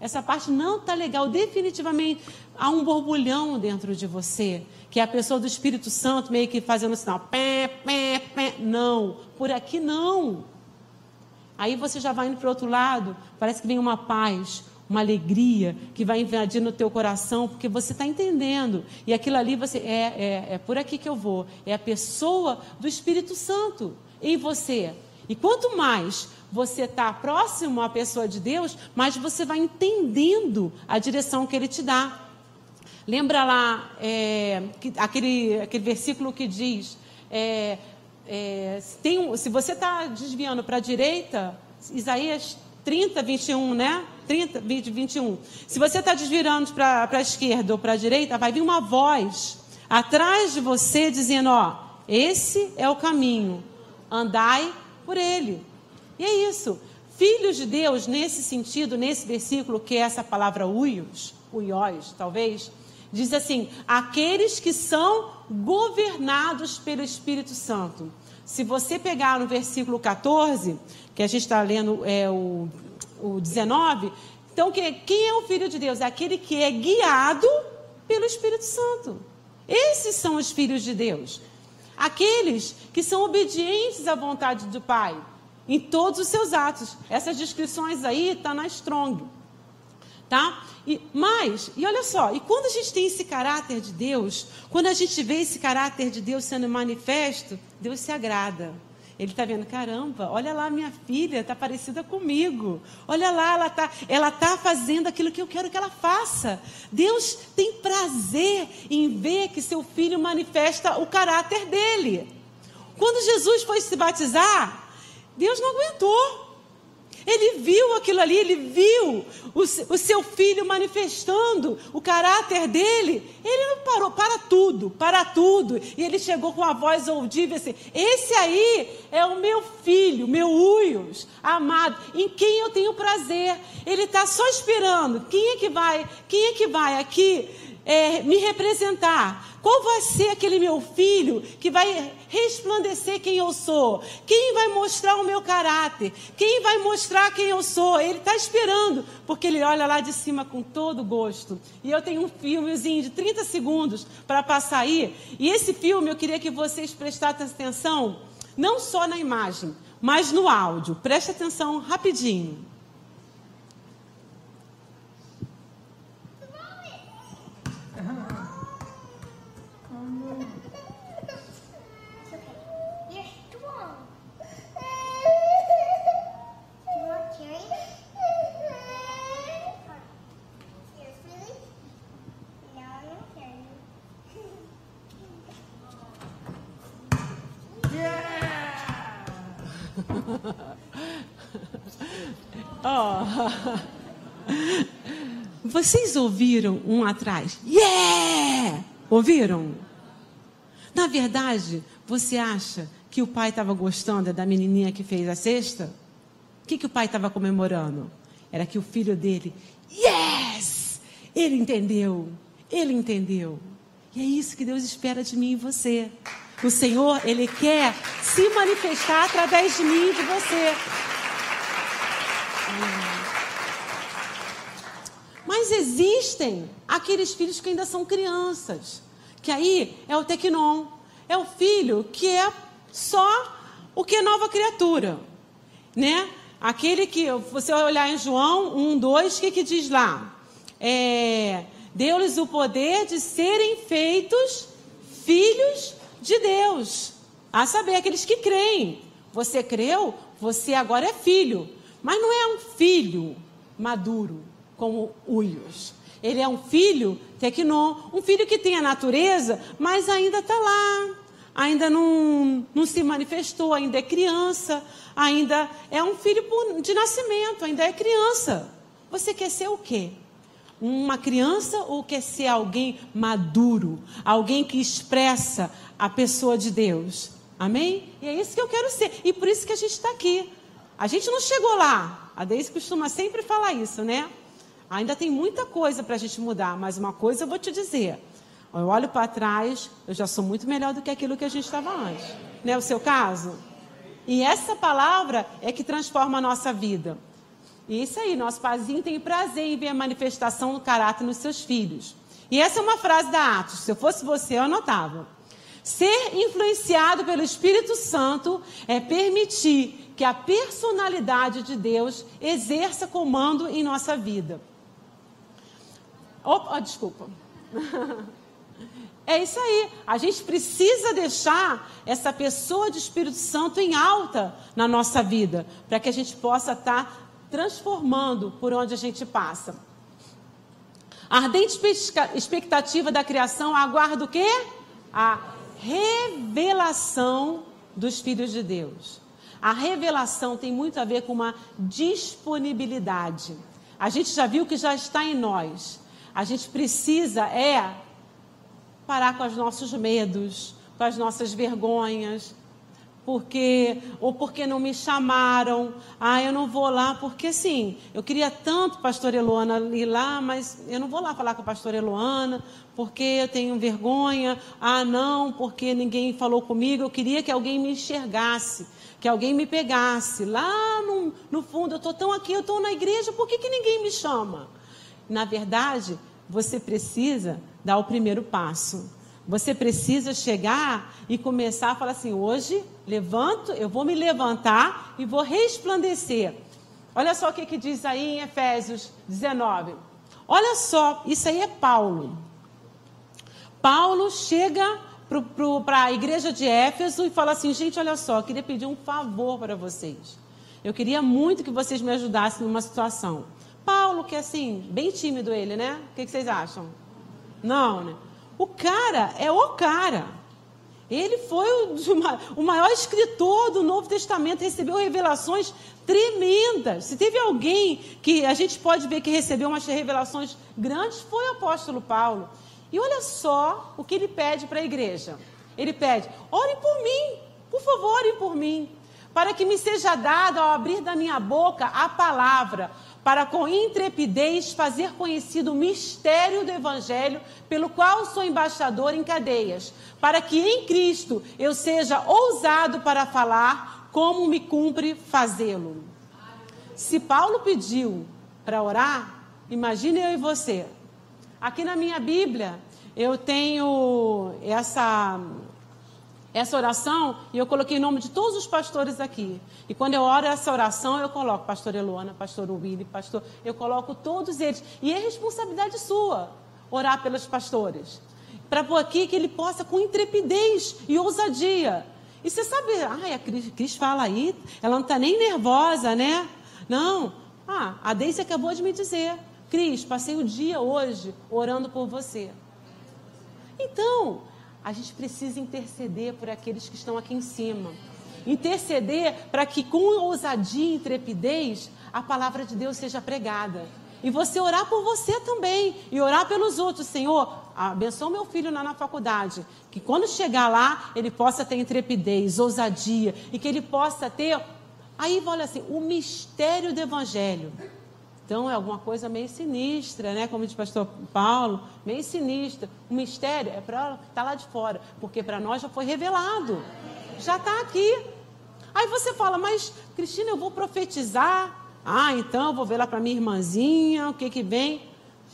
Essa parte não está legal. Definitivamente há um borbulhão dentro de você, que é a pessoa do Espírito Santo meio que fazendo sinal. Pé, pé, pé. Não, por aqui não. Aí você já vai indo para o outro lado, parece que vem uma paz, uma alegria que vai invadir no teu coração, porque você está entendendo. E aquilo ali você é, é, é por aqui que eu vou. É a pessoa do Espírito Santo em você. E quanto mais você está próximo à pessoa de Deus, mais você vai entendendo a direção que Ele te dá. Lembra lá é, que, aquele, aquele versículo que diz: é, é, se, tem, se você está desviando para a direita, Isaías 30, 21, né? 30, 20, 21. Se você está desvirando para a esquerda ou para a direita, vai vir uma voz atrás de você dizendo: Ó, esse é o caminho, andai por ele. E é isso. Filhos de Deus, nesse sentido, nesse versículo, que é essa palavra uios, uiós, talvez, diz assim: aqueles que são governados pelo Espírito Santo. Se você pegar no versículo 14, que a gente está lendo é, o, o 19, então quem é o Filho de Deus? É aquele que é guiado pelo Espírito Santo. Esses são os filhos de Deus. Aqueles que são obedientes à vontade do Pai em todos os seus atos. Essas descrições aí estão tá na Strong. Tá? E, mas, e olha só, e quando a gente tem esse caráter de Deus, quando a gente vê esse caráter de Deus sendo manifesto, Deus se agrada. Ele está vendo, caramba, olha lá, minha filha está parecida comigo. Olha lá, ela está ela tá fazendo aquilo que eu quero que ela faça. Deus tem prazer em ver que seu filho manifesta o caráter dele. Quando Jesus foi se batizar, Deus não aguentou. Ele viu aquilo ali, ele viu o, o, seu filho manifestando o caráter dele. Ele não parou, para tudo, para tudo. E ele chegou com a voz audível assim: Esse aí é o meu filho, meu Uios, amado, em quem eu tenho prazer. Ele está só esperando. Quem é que vai, quem é que vai aqui é, me representar? Qual vai ser aquele meu filho que vai resplandecer quem eu sou? Quem vai mostrar o meu caráter? Quem vai mostrar quem eu sou? Ele está esperando, porque ele olha lá de cima com todo gosto. E eu tenho um filmezinho de 30 segundos para passar aí. E esse filme eu queria que vocês prestassem atenção, não só na imagem, mas no áudio. Preste atenção rapidinho. Vocês ouviram um atrás? Yeah! Ouviram? Na verdade, você acha que o pai estava gostando da menininha que fez a cesta? O que, que o pai estava comemorando? Era que o filho dele, yes! Ele entendeu, ele entendeu. E é isso que Deus espera de mim e você. O Senhor, Ele quer se manifestar através de mim e de você. Mas existem aqueles filhos que ainda são crianças, que aí é o tecnon, é o filho que é só o que é nova criatura, né? Aquele que você olhar em João 1, 2, o que, que diz lá? É, Deu-lhes o poder de serem feitos filhos de Deus. A saber, aqueles que creem. Você creu, você agora é filho. Mas não é um filho maduro, como Uios. Ele é um filho tecnon, um filho que tem a natureza, mas ainda está lá. Ainda não, não se manifestou, ainda é criança, ainda é um filho de nascimento, ainda é criança. Você quer ser o quê? uma criança ou quer ser alguém maduro, alguém que expressa a pessoa de Deus? Amém? E é isso que eu quero ser. E por isso que a gente está aqui. A gente não chegou lá. A Deise costuma sempre falar isso, né? Ainda tem muita coisa para a gente mudar, mas uma coisa eu vou te dizer. Eu olho para trás, eu já sou muito melhor do que aquilo que a gente estava antes. Não é o seu caso? E essa palavra é que transforma a nossa vida. E isso aí, nosso paizinho tem prazer em ver a manifestação do caráter nos seus filhos. E essa é uma frase da Atos. Se eu fosse você, eu anotava. Ser influenciado pelo Espírito Santo é permitir que a personalidade de Deus exerça comando em nossa vida. Opa, desculpa. É isso aí. A gente precisa deixar essa pessoa de Espírito Santo em alta na nossa vida, para que a gente possa estar tá transformando por onde a gente passa. A ardente expectativa da criação aguarda o quê? A revelação dos filhos de Deus. A revelação tem muito a ver com uma disponibilidade. A gente já viu que já está em nós. A gente precisa é parar com os nossos medos, com as nossas vergonhas, porque ou porque não me chamaram, ah, eu não vou lá, porque sim, eu queria tanto, pastor Eloana, ir lá, mas eu não vou lá falar com a pastora Eloana, porque eu tenho vergonha, ah, não, porque ninguém falou comigo, eu queria que alguém me enxergasse, que alguém me pegasse, lá no, no fundo, eu estou tão aqui, eu estou na igreja, por que, que ninguém me chama? Na verdade, você precisa dar o primeiro passo. Você precisa chegar e começar a falar assim: hoje levanto, eu vou me levantar e vou resplandecer. Olha só o que, que diz aí em Efésios 19. Olha só, isso aí é Paulo. Paulo chega para a igreja de Éfeso e fala assim: gente, olha só, eu queria pedir um favor para vocês. Eu queria muito que vocês me ajudassem numa situação. Paulo, que é assim, bem tímido ele, né? O que, que vocês acham? Não, né? O cara é o cara. Ele foi o, maior escritor do Novo Testamento, recebeu revelações tremendas. Se teve alguém que a gente pode ver que recebeu umas revelações grandes, foi o apóstolo Paulo. E olha só o que ele pede para a igreja. Ele pede: orem por mim, por favor, orem por mim, para que me seja dado ao abrir da minha boca a palavra, para com intrepidez fazer conhecido o mistério do Evangelho, pelo qual sou embaixador em cadeias, para que em Cristo eu seja ousado para falar como me cumpre fazê-lo. Se Paulo pediu para orar, imagine eu e você. Aqui na minha Bíblia, eu tenho essa essa oração e eu coloquei o nome de todos os pastores aqui. E quando eu oro essa oração, eu coloco pastor Eluana, pastor Willy, pastor, eu coloco todos eles. E é responsabilidade sua orar pelos pastores. Para aqui que ele possa com intrepidez e ousadia. E você sabe, ai, a Cris, Cris fala aí, ela não está nem nervosa, né? Não. Ah, a Deise acabou de me dizer. Cris, passei o dia hoje orando por você. Então, a gente precisa interceder por aqueles que estão aqui em cima. Interceder para que com ousadia e intrepidez a palavra de Deus seja pregada. E você orar por você também. E orar pelos outros. Senhor, abençoa meu filho lá na faculdade. Que quando chegar lá, ele possa ter intrepidez, ousadia. E que ele possa ter. Aí, olha assim, o mistério do evangelho. Então é alguma coisa meio sinistra, né? Como diz o pastor Paulo, meio sinistra. O mistério é para tá lá de fora, porque para nós já foi revelado. Já está aqui. Aí você fala, mas Cristina, eu vou profetizar. Ah, então eu vou ver lá para minha irmãzinha, o que que vem.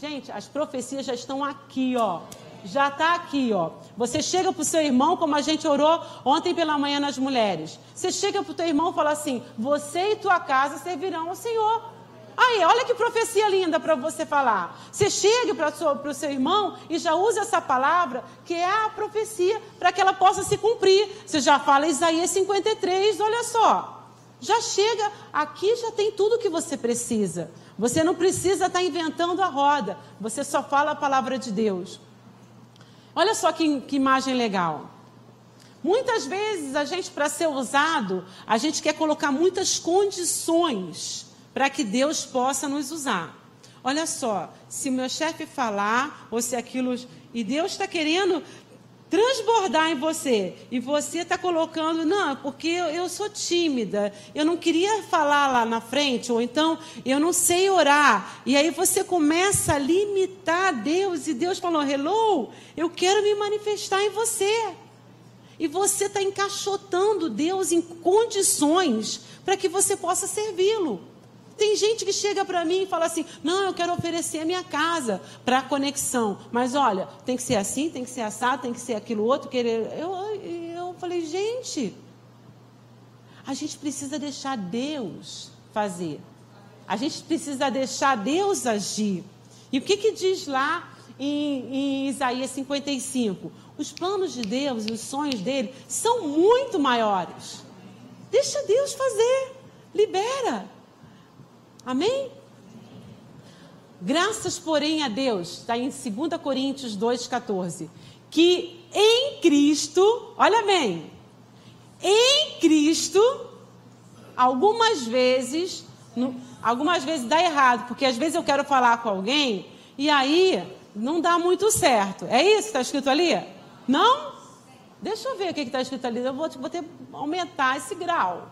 Gente, as profecias já estão aqui, ó. Já está aqui, ó. Você chega para o seu irmão, como a gente orou ontem pela manhã nas mulheres. Você chega para o teu irmão e fala assim: Você e tua casa servirão ao Senhor. Aí, olha que profecia linda para você falar. Você chega para o seu irmão e já usa essa palavra, que é a profecia, para que ela possa se cumprir. Você já fala Isaías 53, olha só. Já chega, aqui já tem tudo que você precisa. Você não precisa estar tá inventando a roda. Você só fala a palavra de Deus. Olha só que, que imagem legal. Muitas vezes a gente, para ser usado, a gente quer colocar muitas condições para que Deus possa nos usar. Olha só, se meu chefe falar, ou se aquilo. E Deus está querendo transbordar em você, e você está colocando, não, porque eu, eu, sou tímida, eu não queria falar lá na frente, ou então eu não sei orar, e aí você começa a limitar Deus, e Deus falou: hello, eu quero me manifestar em você. E você está encaixotando Deus em condições para que você possa servi-lo. Tem gente que chega para mim e fala assim: não, eu quero oferecer a minha casa para conexão. Mas olha, tem que ser assim, tem que ser assado, tem que ser aquilo outro. Querer. Eu, eu falei, gente, a gente precisa deixar Deus fazer. A gente precisa deixar Deus agir. E o que, que diz lá em, em Isaías 55? Os planos de Deus e os sonhos dele são muito maiores. Deixa Deus fazer. Libera. Amém? Graças, porém, a Deus, está em 2 Coríntios 2,14, que em Cristo, olha bem, em Cristo, algumas vezes, algumas vezes dá errado, porque às vezes eu quero falar com alguém e aí não dá muito certo. É isso que está escrito ali? Não? Deixa eu ver o que está escrito ali. Eu vou, vou ter aumentar esse grau.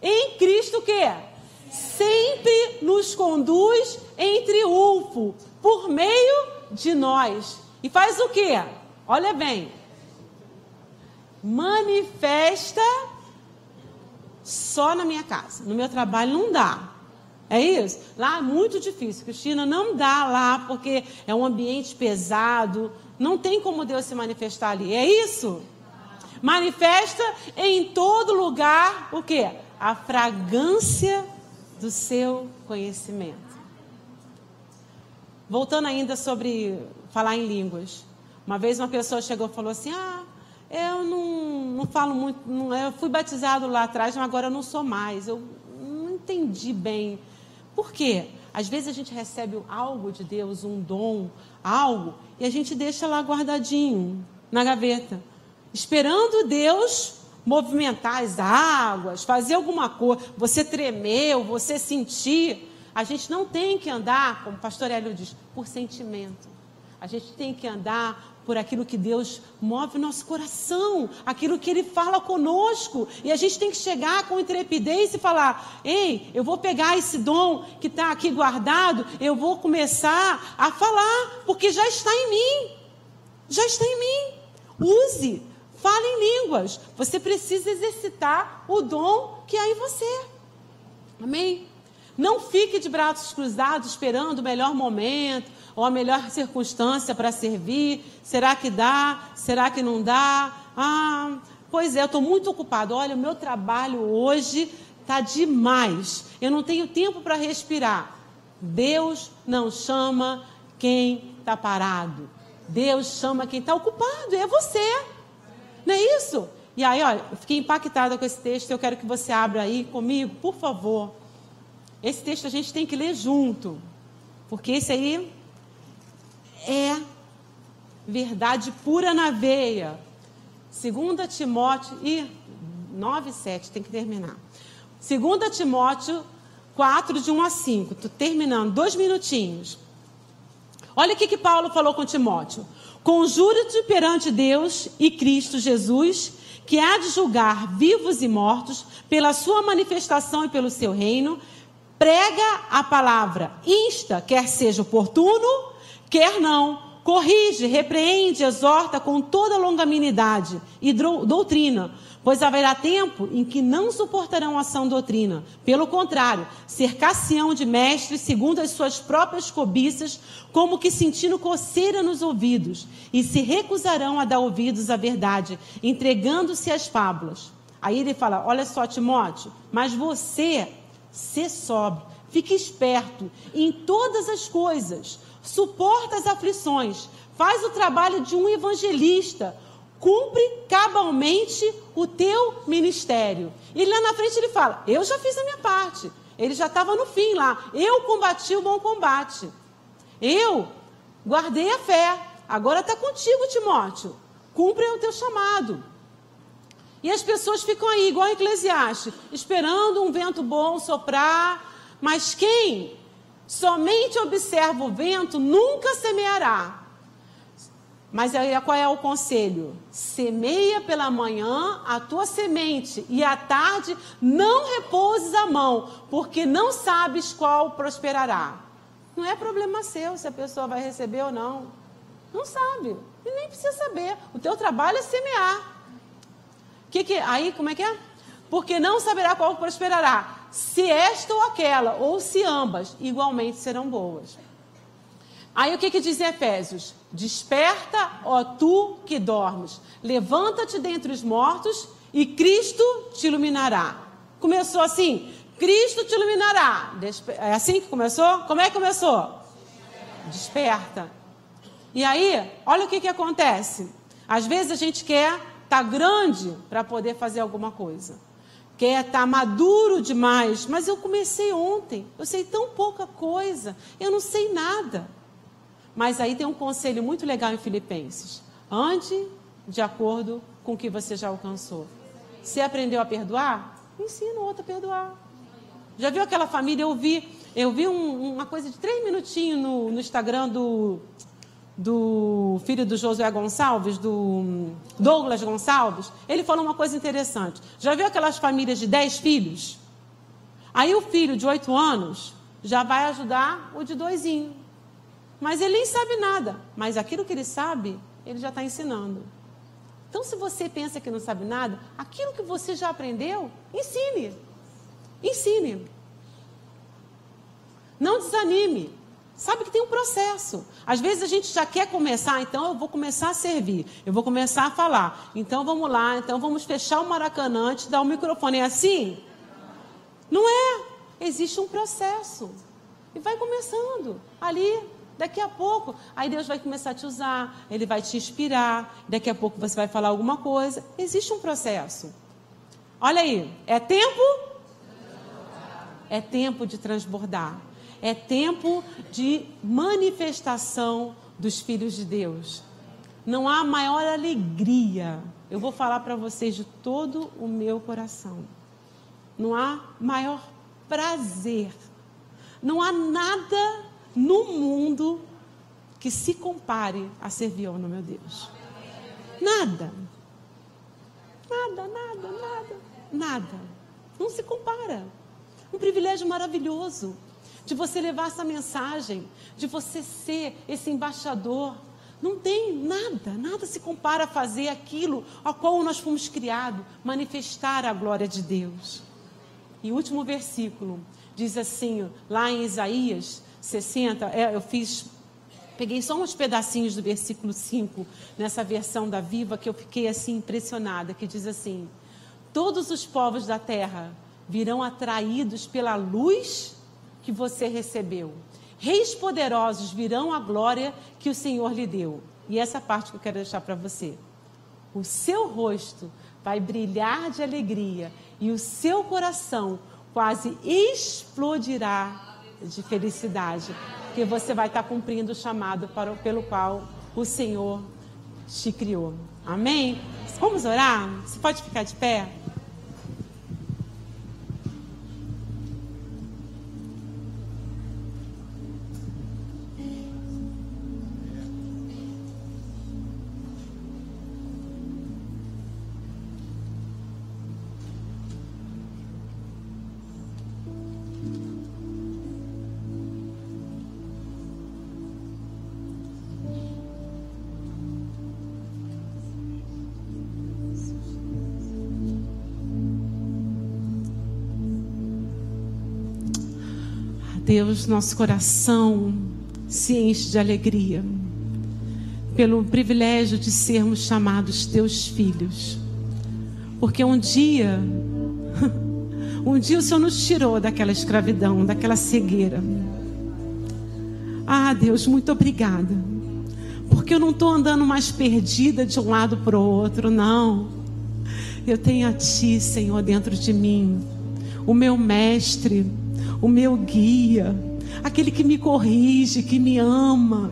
Em Cristo o quê? Sempre nos conduz em triunfo por meio de nós. E faz o quê? Olha bem. Manifesta só na minha casa. No meu trabalho não dá. É isso? Lá é muito difícil. Cristina, não dá lá porque é um ambiente pesado. Não tem como Deus se manifestar ali. É isso? Manifesta em todo lugar o quê? A fragrância do seu conhecimento. Voltando ainda sobre falar em línguas. Uma vez uma pessoa chegou e falou assim: Ah, eu não, não falo muito, não, eu fui batizado lá atrás, mas agora eu não sou mais. Eu não entendi bem. Por quê? Às vezes a gente recebe algo de Deus, um dom, algo, e a gente deixa lá guardadinho na gaveta, esperando Deus movimentar as águas, fazer alguma coisa, você tremeu, você sentir. A gente não tem que andar, como o pastor Hélio diz, por sentimento. A gente tem que andar por aquilo que Deus move o nosso coração, aquilo que Ele fala conosco. E a gente tem que chegar com intrepidez e falar: ei, eu vou pegar esse dom que está aqui guardado, eu vou começar a falar, porque já está em mim. Já está em mim. Use, Fale em línguas. Você precisa exercitar o dom que há em você. Amém? Não fique de braços cruzados esperando o melhor momento ou a melhor circunstância para servir. Será que dá? Será que não dá? Ah, pois é, eu estou muito ocupado. Olha, o meu trabalho hoje está demais. Eu não tenho tempo para respirar. Deus não chama quem está parado. Deus chama quem está ocupado. É você. Não é isso? E aí, olha, eu fiquei impactada com esse texto. Eu quero que você abra aí comigo, por favor. Esse texto a gente tem que ler junto. Porque esse aí é verdade pura na veia. 2 Timóteo e 9 7, tem que terminar. 2 Timóteo 4, de 1 a 5. Estou terminando, dois minutinhos. Olha o que, que Paulo falou com Timóteo. Conjura-te perante Deus e Cristo Jesus, que há de julgar vivos e mortos, pela sua manifestação e pelo seu reino. Prega a palavra, insta, quer seja oportuno, quer não. Corrige, repreende, exorta com toda longanimidade e doutrina Pois haverá tempo em que não suportarão a sã doutrina. Pelo contrário, cercar-se-ão de mestres segundo as suas próprias cobiças, como que sentindo coceira nos ouvidos, e se recusarão a dar ouvidos à verdade, entregando-se às fábulas. Aí ele fala: Olha só, Timóteo, mas você, se sobre, fique esperto em todas as coisas, suporta as aflições, faz o trabalho de um evangelista cumpre cabalmente o teu ministério. E lá na frente ele fala: Eu já fiz a minha parte. Ele já estava no fim lá. Eu combati o bom combate. Eu guardei a fé. Agora está contigo, Timóteo. Cumpre o teu chamado. E as pessoas ficam aí, igual Eclesiastes, esperando um vento bom soprar. Mas quem somente observa o vento nunca semeará. Mas aí qual é o conselho? Semeia pela manhã a tua semente e à tarde não repouses a mão, porque não sabes qual prosperará. Não é problema seu se a pessoa vai receber ou não. Não sabe. E nem precisa saber. O teu trabalho é semear. Que que, aí, como é que é? Porque não saberá qual prosperará, se esta ou aquela, ou se ambas, igualmente serão boas. Aí o que, que diz Efésios? Desperta, ó tu que dormes, levanta-te dentre os mortos e Cristo te iluminará. Começou assim: Cristo te iluminará. É assim que começou? Como é que começou? Desperta. E aí, olha o que, que acontece. Às vezes a gente quer estar tá grande para poder fazer alguma coisa. Quer estar tá maduro demais. Mas eu comecei ontem. Eu sei tão pouca coisa. Eu não sei nada. Mas aí tem um conselho muito legal em Filipenses. Ande de acordo com o que você já alcançou. Você aprendeu a perdoar? Ensina o outro a perdoar. Já viu aquela família? Eu vi, eu vi um, uma coisa de três minutinhos no, no Instagram do, do filho do Josué Gonçalves, do Douglas Gonçalves. Ele falou uma coisa interessante. Já viu aquelas famílias de dez filhos? Aí o filho de oito anos já vai ajudar o de doisinho. Mas ele nem sabe nada. Mas aquilo que ele sabe, ele já está ensinando. Então, se você pensa que não sabe nada, aquilo que você já aprendeu, ensine. Ensine. Não desanime. Sabe que tem um processo. Às vezes a gente já quer começar, então eu vou começar a servir, eu vou começar a falar. Então vamos lá, então vamos fechar o Maracanã, te dar o microfone. É assim? Não é. Existe um processo. E vai começando ali, Daqui a pouco, aí Deus vai começar a te usar, Ele vai te inspirar, daqui a pouco você vai falar alguma coisa. Existe um processo. Olha aí, é tempo? É tempo de transbordar. É tempo de manifestação dos filhos de Deus. Não há maior alegria. Eu vou falar para vocês de todo o meu coração. Não há maior prazer. Não há nada no mundo que se compare a servir ao meu Deus. Nada. Nada, nada, nada, nada. Não se compara. Um privilégio maravilhoso de você levar essa mensagem, de você ser esse embaixador. Não tem nada, nada se compara a fazer aquilo ao qual nós fomos criados, manifestar a glória de Deus. E o último versículo diz assim, lá em Isaías 60, é, eu fiz, peguei só uns pedacinhos do versículo 5, nessa versão da Viva, que eu fiquei assim impressionada, que diz assim: Todos os povos da terra virão atraídos pela luz que você recebeu. Reis poderosos virão à glória que o Senhor lhe deu. E essa parte que eu quero deixar para você. O seu rosto vai brilhar de alegria e o seu coração quase explodirá de felicidade, que você vai estar cumprindo o chamado para, pelo qual o Senhor te criou. Amém? Vamos orar? Você pode ficar de pé? Deus, nosso coração se enche de alegria pelo privilégio de sermos chamados teus filhos. Porque um dia, um dia o Senhor nos tirou daquela escravidão, daquela cegueira. Ah, Deus, muito obrigada. Porque eu não estou andando mais perdida de um lado para o outro, não. Eu tenho a Ti, Senhor, dentro de mim, o meu mestre o meu guia, aquele que me corrige, que me ama,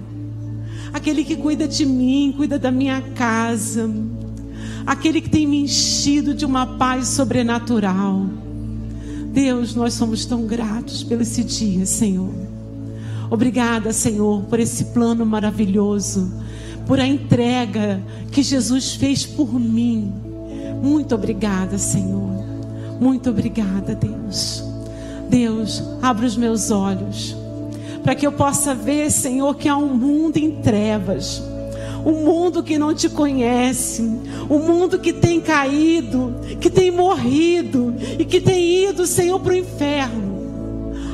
aquele que cuida de mim, cuida da minha casa, aquele que tem me enchido de uma paz sobrenatural. Deus, nós somos tão gratos pelo esse dia, Senhor. Obrigada, Senhor, por esse plano maravilhoso, por a entrega que Jesus fez por mim. Muito obrigada, Senhor. Muito obrigada, Deus. Deus, abre os meus olhos, para que eu possa ver, Senhor, que há um mundo em trevas, o mundo que não te conhece, o mundo que tem caído, que tem morrido e que tem ido, Senhor, para o inferno.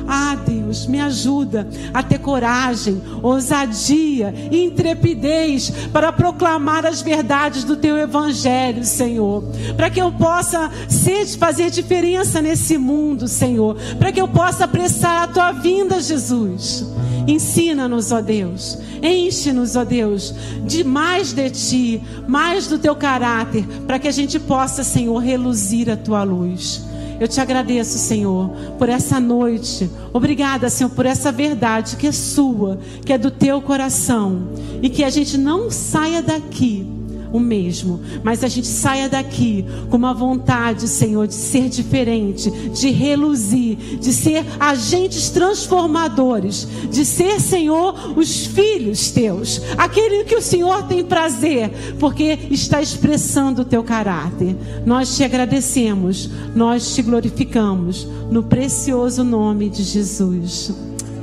Ah, Deus, me ajuda a ter coragem, ousadia intrepidez para proclamar as verdades do teu evangelho, Senhor. Para que eu possa ser, fazer diferença nesse mundo, Senhor. Para que eu possa apressar a tua vinda, Jesus. Ensina-nos, ó Deus. Enche-nos, ó Deus, de mais de ti, mais do teu caráter, para que a gente possa, Senhor, reluzir a tua luz. Eu te agradeço, Senhor, por essa noite. Obrigada, Senhor, por essa verdade que é sua, que é do teu coração. E que a gente não saia daqui o mesmo, mas a gente saia daqui com uma vontade, Senhor, de ser diferente, de reluzir, de ser agentes transformadores, de ser, Senhor, os filhos teus, aquele que o Senhor tem prazer, porque está expressando o teu caráter. Nós te agradecemos, nós te glorificamos no precioso nome de Jesus.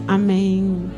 Amém.